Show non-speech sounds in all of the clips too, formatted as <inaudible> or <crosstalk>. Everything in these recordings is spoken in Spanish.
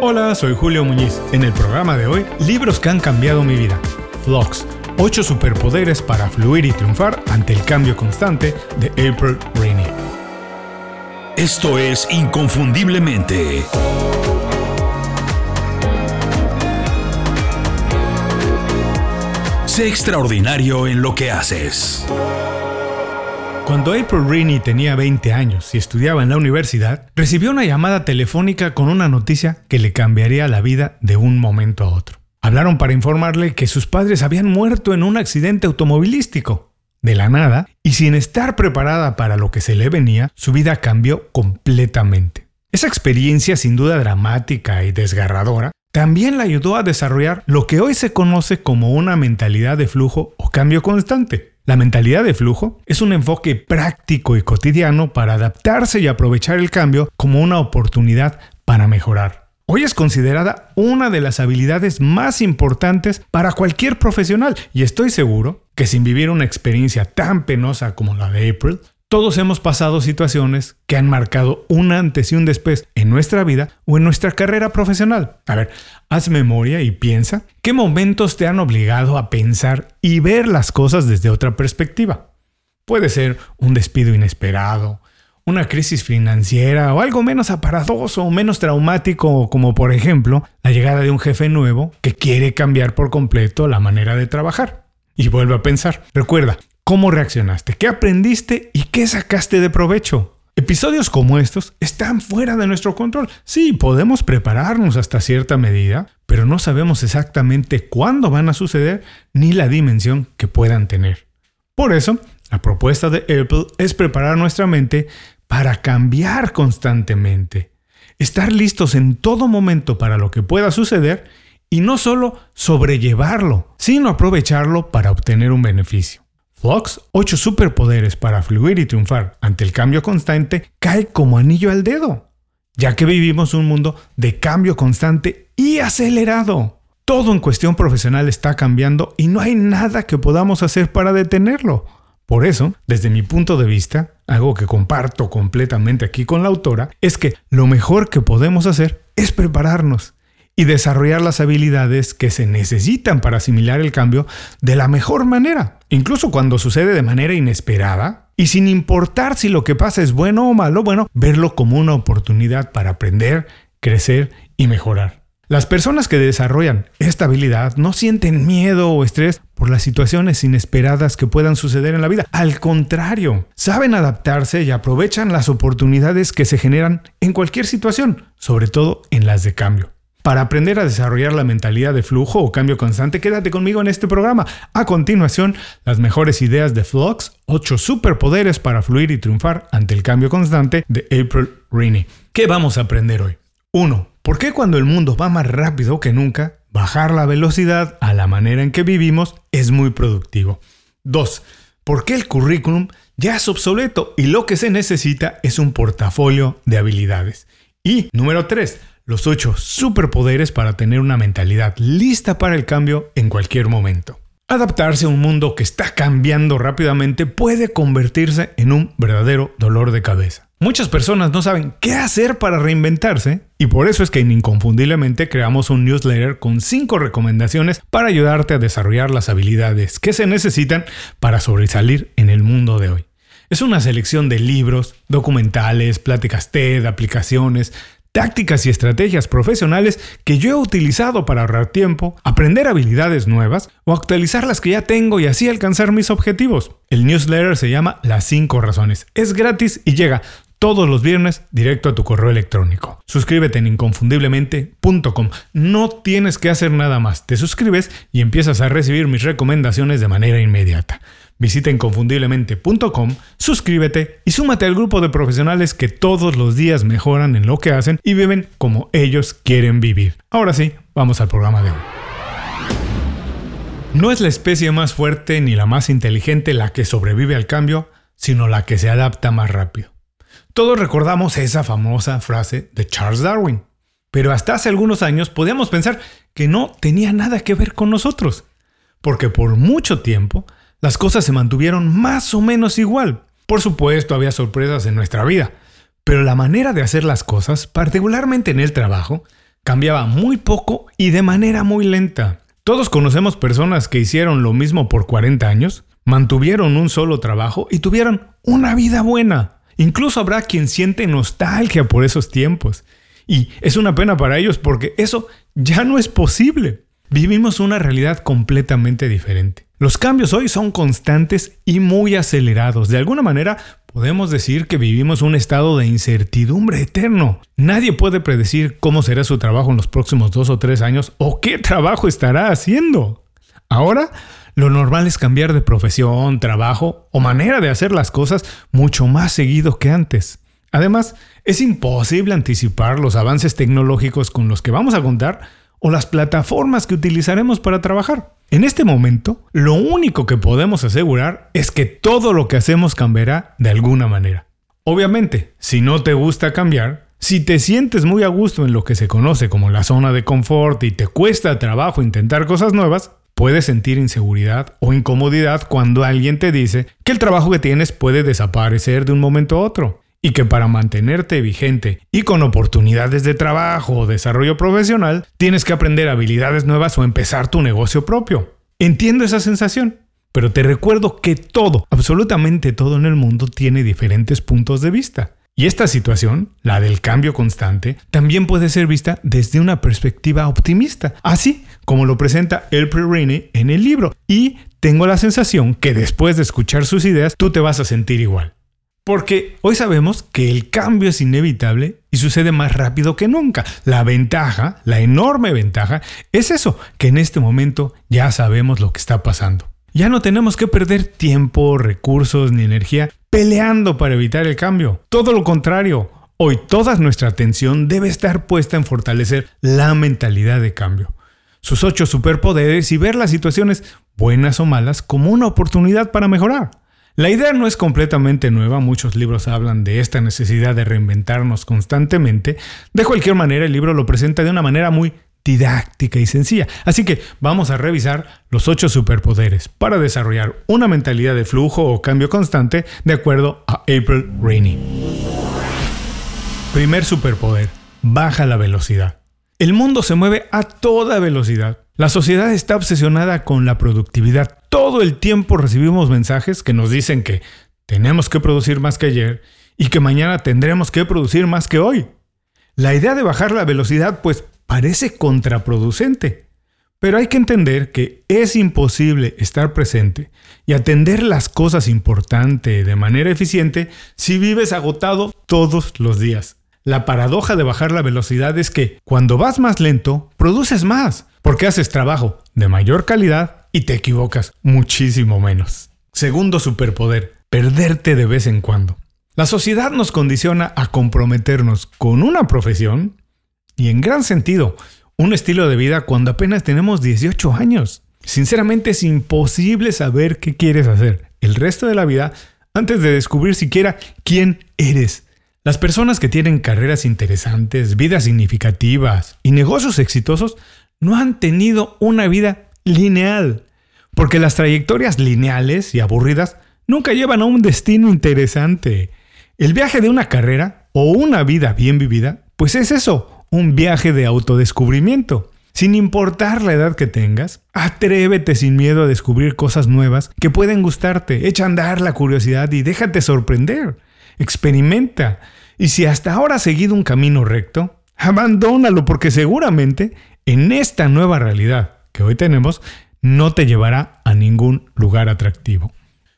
Hola, soy Julio Muñiz. En el programa de hoy, libros que han cambiado mi vida. Vlogs, 8 superpoderes para fluir y triunfar ante el cambio constante de April Rainey. Esto es Inconfundiblemente. Sé extraordinario en lo que haces. Cuando April Rainey tenía 20 años y estudiaba en la universidad, recibió una llamada telefónica con una noticia que le cambiaría la vida de un momento a otro. Hablaron para informarle que sus padres habían muerto en un accidente automovilístico. De la nada, y sin estar preparada para lo que se le venía, su vida cambió completamente. Esa experiencia sin duda dramática y desgarradora también la ayudó a desarrollar lo que hoy se conoce como una mentalidad de flujo o cambio constante. La mentalidad de flujo es un enfoque práctico y cotidiano para adaptarse y aprovechar el cambio como una oportunidad para mejorar. Hoy es considerada una de las habilidades más importantes para cualquier profesional y estoy seguro que sin vivir una experiencia tan penosa como la de April, todos hemos pasado situaciones que han marcado un antes y un después en nuestra vida o en nuestra carrera profesional. A ver, haz memoria y piensa qué momentos te han obligado a pensar y ver las cosas desde otra perspectiva. Puede ser un despido inesperado, una crisis financiera o algo menos aparatoso o menos traumático como por ejemplo la llegada de un jefe nuevo que quiere cambiar por completo la manera de trabajar. Y vuelve a pensar, recuerda, ¿Cómo reaccionaste? ¿Qué aprendiste? ¿Y qué sacaste de provecho? Episodios como estos están fuera de nuestro control. Sí, podemos prepararnos hasta cierta medida, pero no sabemos exactamente cuándo van a suceder ni la dimensión que puedan tener. Por eso, la propuesta de Apple es preparar nuestra mente para cambiar constantemente, estar listos en todo momento para lo que pueda suceder y no solo sobrellevarlo, sino aprovecharlo para obtener un beneficio. Fox, 8 superpoderes para fluir y triunfar ante el cambio constante, cae como anillo al dedo, ya que vivimos un mundo de cambio constante y acelerado. Todo en cuestión profesional está cambiando y no hay nada que podamos hacer para detenerlo. Por eso, desde mi punto de vista, algo que comparto completamente aquí con la autora, es que lo mejor que podemos hacer es prepararnos y desarrollar las habilidades que se necesitan para asimilar el cambio de la mejor manera, incluso cuando sucede de manera inesperada, y sin importar si lo que pasa es bueno o malo, bueno, verlo como una oportunidad para aprender, crecer y mejorar. Las personas que desarrollan esta habilidad no sienten miedo o estrés por las situaciones inesperadas que puedan suceder en la vida. Al contrario, saben adaptarse y aprovechan las oportunidades que se generan en cualquier situación, sobre todo en las de cambio. Para aprender a desarrollar la mentalidad de flujo o cambio constante, quédate conmigo en este programa. A continuación, las mejores ideas de Flux, 8 superpoderes para fluir y triunfar ante el cambio constante de April Rainey. ¿Qué vamos a aprender hoy? 1. ¿Por qué cuando el mundo va más rápido que nunca, bajar la velocidad a la manera en que vivimos es muy productivo? 2. ¿Por qué el currículum ya es obsoleto y lo que se necesita es un portafolio de habilidades? Y número 3 los 8 superpoderes para tener una mentalidad lista para el cambio en cualquier momento. Adaptarse a un mundo que está cambiando rápidamente puede convertirse en un verdadero dolor de cabeza. Muchas personas no saben qué hacer para reinventarse y por eso es que inconfundiblemente creamos un newsletter con 5 recomendaciones para ayudarte a desarrollar las habilidades que se necesitan para sobresalir en el mundo de hoy. Es una selección de libros, documentales, pláticas TED, aplicaciones, tácticas y estrategias profesionales que yo he utilizado para ahorrar tiempo, aprender habilidades nuevas o actualizar las que ya tengo y así alcanzar mis objetivos. El newsletter se llama Las 5 Razones. Es gratis y llega todos los viernes directo a tu correo electrónico. Suscríbete en inconfundiblemente.com. No tienes que hacer nada más. Te suscribes y empiezas a recibir mis recomendaciones de manera inmediata. Visita inconfundiblemente.com, suscríbete y súmate al grupo de profesionales que todos los días mejoran en lo que hacen y viven como ellos quieren vivir. Ahora sí, vamos al programa de hoy. No es la especie más fuerte ni la más inteligente la que sobrevive al cambio, sino la que se adapta más rápido. Todos recordamos esa famosa frase de Charles Darwin, pero hasta hace algunos años podíamos pensar que no tenía nada que ver con nosotros, porque por mucho tiempo las cosas se mantuvieron más o menos igual. Por supuesto, había sorpresas en nuestra vida, pero la manera de hacer las cosas, particularmente en el trabajo, cambiaba muy poco y de manera muy lenta. Todos conocemos personas que hicieron lo mismo por 40 años, mantuvieron un solo trabajo y tuvieron una vida buena. Incluso habrá quien siente nostalgia por esos tiempos. Y es una pena para ellos porque eso ya no es posible. Vivimos una realidad completamente diferente. Los cambios hoy son constantes y muy acelerados. De alguna manera podemos decir que vivimos un estado de incertidumbre eterno. Nadie puede predecir cómo será su trabajo en los próximos dos o tres años o qué trabajo estará haciendo. Ahora, lo normal es cambiar de profesión, trabajo o manera de hacer las cosas mucho más seguido que antes. Además, es imposible anticipar los avances tecnológicos con los que vamos a contar o las plataformas que utilizaremos para trabajar. En este momento, lo único que podemos asegurar es que todo lo que hacemos cambiará de alguna manera. Obviamente, si no te gusta cambiar, si te sientes muy a gusto en lo que se conoce como la zona de confort y te cuesta trabajo intentar cosas nuevas, puedes sentir inseguridad o incomodidad cuando alguien te dice que el trabajo que tienes puede desaparecer de un momento a otro y que para mantenerte vigente y con oportunidades de trabajo o desarrollo profesional, tienes que aprender habilidades nuevas o empezar tu negocio propio. Entiendo esa sensación, pero te recuerdo que todo, absolutamente todo en el mundo tiene diferentes puntos de vista. Y esta situación, la del cambio constante, también puede ser vista desde una perspectiva optimista, así como lo presenta El Rini en el libro. Y tengo la sensación que después de escuchar sus ideas, tú te vas a sentir igual. Porque hoy sabemos que el cambio es inevitable y sucede más rápido que nunca. La ventaja, la enorme ventaja, es eso, que en este momento ya sabemos lo que está pasando. Ya no tenemos que perder tiempo, recursos ni energía peleando para evitar el cambio. Todo lo contrario, hoy toda nuestra atención debe estar puesta en fortalecer la mentalidad de cambio, sus ocho superpoderes y ver las situaciones, buenas o malas, como una oportunidad para mejorar. La idea no es completamente nueva, muchos libros hablan de esta necesidad de reinventarnos constantemente. De cualquier manera, el libro lo presenta de una manera muy didáctica y sencilla. Así que vamos a revisar los ocho superpoderes para desarrollar una mentalidad de flujo o cambio constante de acuerdo a April Rainey. Primer superpoder, baja la velocidad. El mundo se mueve a toda velocidad. La sociedad está obsesionada con la productividad. Todo el tiempo recibimos mensajes que nos dicen que tenemos que producir más que ayer y que mañana tendremos que producir más que hoy. La idea de bajar la velocidad pues parece contraproducente, pero hay que entender que es imposible estar presente y atender las cosas importantes de manera eficiente si vives agotado todos los días. La paradoja de bajar la velocidad es que cuando vas más lento, produces más, porque haces trabajo de mayor calidad y te equivocas muchísimo menos. Segundo superpoder, perderte de vez en cuando. La sociedad nos condiciona a comprometernos con una profesión y en gran sentido, un estilo de vida cuando apenas tenemos 18 años. Sinceramente es imposible saber qué quieres hacer el resto de la vida antes de descubrir siquiera quién eres. Las personas que tienen carreras interesantes, vidas significativas y negocios exitosos no han tenido una vida lineal, porque las trayectorias lineales y aburridas nunca llevan a un destino interesante. El viaje de una carrera o una vida bien vivida, pues es eso, un viaje de autodescubrimiento. Sin importar la edad que tengas, atrévete sin miedo a descubrir cosas nuevas que pueden gustarte. Echa a andar la curiosidad y déjate sorprender. Experimenta. Y si hasta ahora has seguido un camino recto, abandónalo porque seguramente en esta nueva realidad que hoy tenemos no te llevará a ningún lugar atractivo.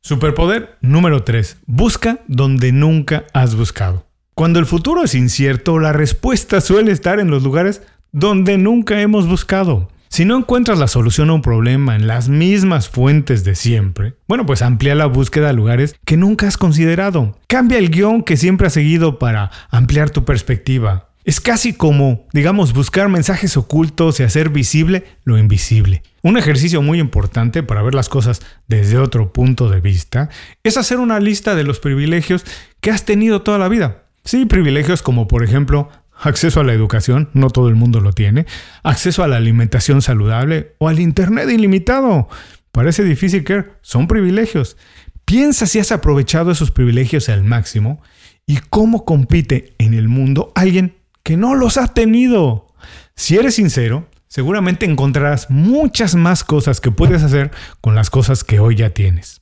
Superpoder número 3. Busca donde nunca has buscado. Cuando el futuro es incierto, la respuesta suele estar en los lugares donde nunca hemos buscado. Si no encuentras la solución a un problema en las mismas fuentes de siempre, bueno, pues amplía la búsqueda a lugares que nunca has considerado. Cambia el guion que siempre has seguido para ampliar tu perspectiva. Es casi como, digamos, buscar mensajes ocultos y hacer visible lo invisible. Un ejercicio muy importante para ver las cosas desde otro punto de vista es hacer una lista de los privilegios que has tenido toda la vida. Sí, privilegios como por ejemplo acceso a la educación, no todo el mundo lo tiene, acceso a la alimentación saludable o al Internet ilimitado. Parece difícil que son privilegios. Piensa si has aprovechado esos privilegios al máximo y cómo compite en el mundo alguien que no los ha tenido. Si eres sincero, seguramente encontrarás muchas más cosas que puedes hacer con las cosas que hoy ya tienes.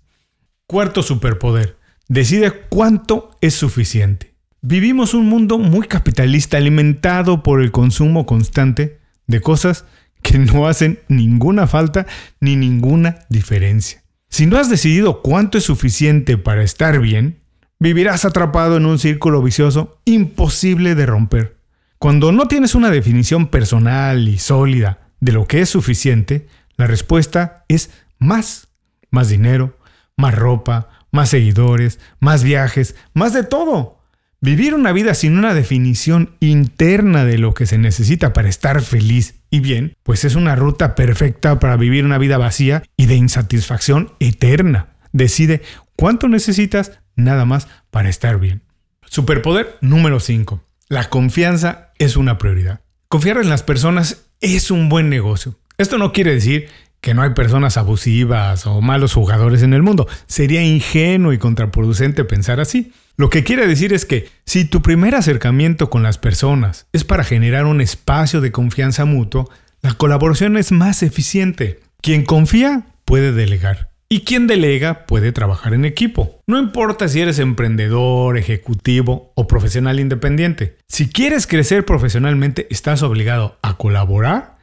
Cuarto superpoder. Decide cuánto es suficiente. Vivimos un mundo muy capitalista alimentado por el consumo constante de cosas que no hacen ninguna falta ni ninguna diferencia. Si no has decidido cuánto es suficiente para estar bien, vivirás atrapado en un círculo vicioso imposible de romper. Cuando no tienes una definición personal y sólida de lo que es suficiente, la respuesta es más. Más dinero, más ropa, más seguidores, más viajes, más de todo. Vivir una vida sin una definición interna de lo que se necesita para estar feliz y bien, pues es una ruta perfecta para vivir una vida vacía y de insatisfacción eterna. Decide cuánto necesitas nada más para estar bien. Superpoder número 5. La confianza es una prioridad. Confiar en las personas es un buen negocio. Esto no quiere decir que no hay personas abusivas o malos jugadores en el mundo. Sería ingenuo y contraproducente pensar así. Lo que quiere decir es que si tu primer acercamiento con las personas es para generar un espacio de confianza mutuo, la colaboración es más eficiente. Quien confía puede delegar. Y quien delega puede trabajar en equipo. No importa si eres emprendedor, ejecutivo o profesional independiente. Si quieres crecer profesionalmente, estás obligado a colaborar.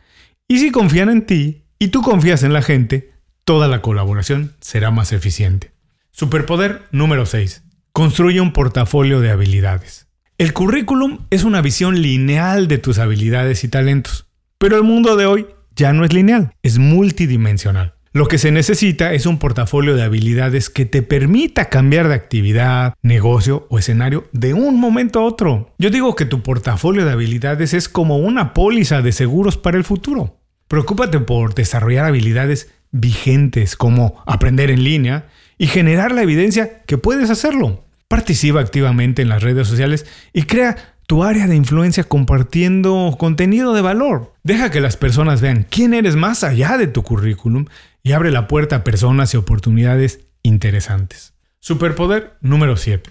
Y si confían en ti y tú confías en la gente, toda la colaboración será más eficiente. Superpoder número 6. Construye un portafolio de habilidades. El currículum es una visión lineal de tus habilidades y talentos, pero el mundo de hoy ya no es lineal, es multidimensional. Lo que se necesita es un portafolio de habilidades que te permita cambiar de actividad, negocio o escenario de un momento a otro. Yo digo que tu portafolio de habilidades es como una póliza de seguros para el futuro. Preocúpate por desarrollar habilidades vigentes como aprender en línea y generar la evidencia que puedes hacerlo. Participa activamente en las redes sociales y crea tu área de influencia compartiendo contenido de valor. Deja que las personas vean quién eres más allá de tu currículum y abre la puerta a personas y oportunidades interesantes. Superpoder número 7.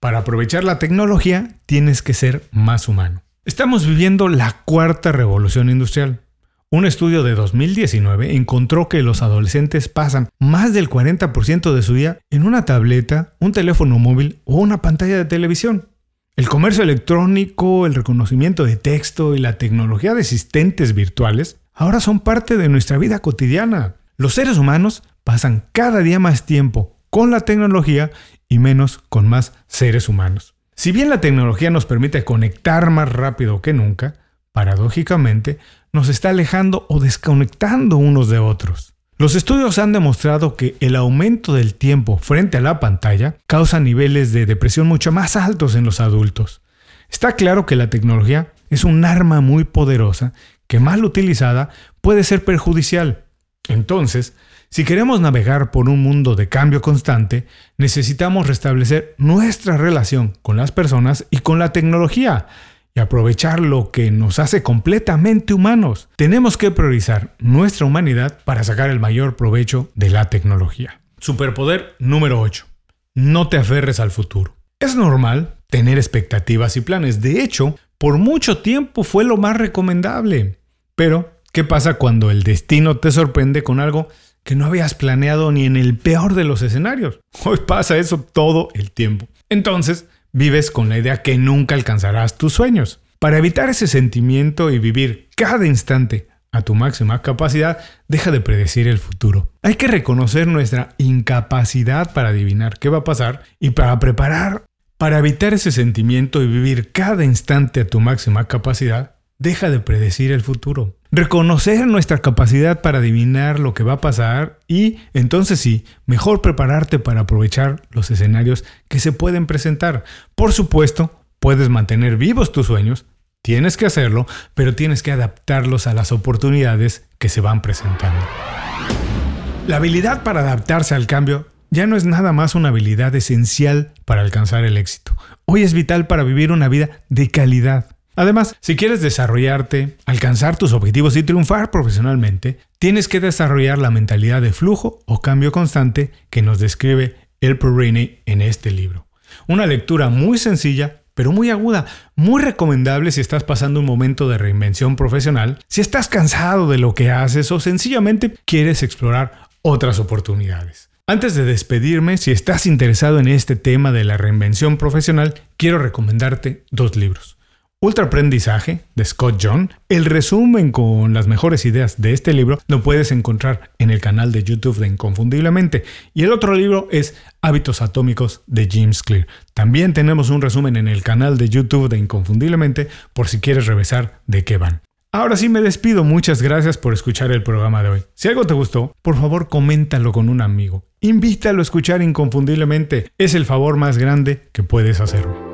Para aprovechar la tecnología tienes que ser más humano. Estamos viviendo la cuarta revolución industrial. Un estudio de 2019 encontró que los adolescentes pasan más del 40% de su día en una tableta, un teléfono móvil o una pantalla de televisión. El comercio electrónico, el reconocimiento de texto y la tecnología de asistentes virtuales ahora son parte de nuestra vida cotidiana. Los seres humanos pasan cada día más tiempo con la tecnología y menos con más seres humanos. Si bien la tecnología nos permite conectar más rápido que nunca, paradójicamente nos está alejando o desconectando unos de otros. Los estudios han demostrado que el aumento del tiempo frente a la pantalla causa niveles de depresión mucho más altos en los adultos. Está claro que la tecnología es un arma muy poderosa que mal utilizada puede ser perjudicial. Entonces, si queremos navegar por un mundo de cambio constante, necesitamos restablecer nuestra relación con las personas y con la tecnología, y aprovechar lo que nos hace completamente humanos. Tenemos que priorizar nuestra humanidad para sacar el mayor provecho de la tecnología. Superpoder número 8. No te aferres al futuro. Es normal tener expectativas y planes. De hecho, por mucho tiempo fue lo más recomendable. Pero, ¿qué pasa cuando el destino te sorprende con algo que no habías planeado ni en el peor de los escenarios? <laughs> Hoy pasa eso todo el tiempo. Entonces, vives con la idea que nunca alcanzarás tus sueños. Para evitar ese sentimiento y vivir cada instante a tu máxima capacidad, deja de predecir el futuro. Hay que reconocer nuestra incapacidad para adivinar qué va a pasar y para preparar. Para evitar ese sentimiento y vivir cada instante a tu máxima capacidad, deja de predecir el futuro. Reconocer nuestra capacidad para adivinar lo que va a pasar y entonces sí, mejor prepararte para aprovechar los escenarios que se pueden presentar. Por supuesto, puedes mantener vivos tus sueños, tienes que hacerlo, pero tienes que adaptarlos a las oportunidades que se van presentando. La habilidad para adaptarse al cambio ya no es nada más una habilidad esencial para alcanzar el éxito. Hoy es vital para vivir una vida de calidad. Además, si quieres desarrollarte, alcanzar tus objetivos y triunfar profesionalmente, tienes que desarrollar la mentalidad de flujo o cambio constante que nos describe El Perini en este libro. Una lectura muy sencilla, pero muy aguda, muy recomendable si estás pasando un momento de reinvención profesional, si estás cansado de lo que haces o sencillamente quieres explorar otras oportunidades. Antes de despedirme, si estás interesado en este tema de la reinvención profesional, quiero recomendarte dos libros. Ultra Aprendizaje de Scott John. El resumen con las mejores ideas de este libro lo puedes encontrar en el canal de YouTube de Inconfundiblemente. Y el otro libro es Hábitos Atómicos de James Clear. También tenemos un resumen en el canal de YouTube de Inconfundiblemente por si quieres revisar de qué van. Ahora sí me despido, muchas gracias por escuchar el programa de hoy. Si algo te gustó, por favor coméntalo con un amigo. Invítalo a escuchar inconfundiblemente, es el favor más grande que puedes hacerme.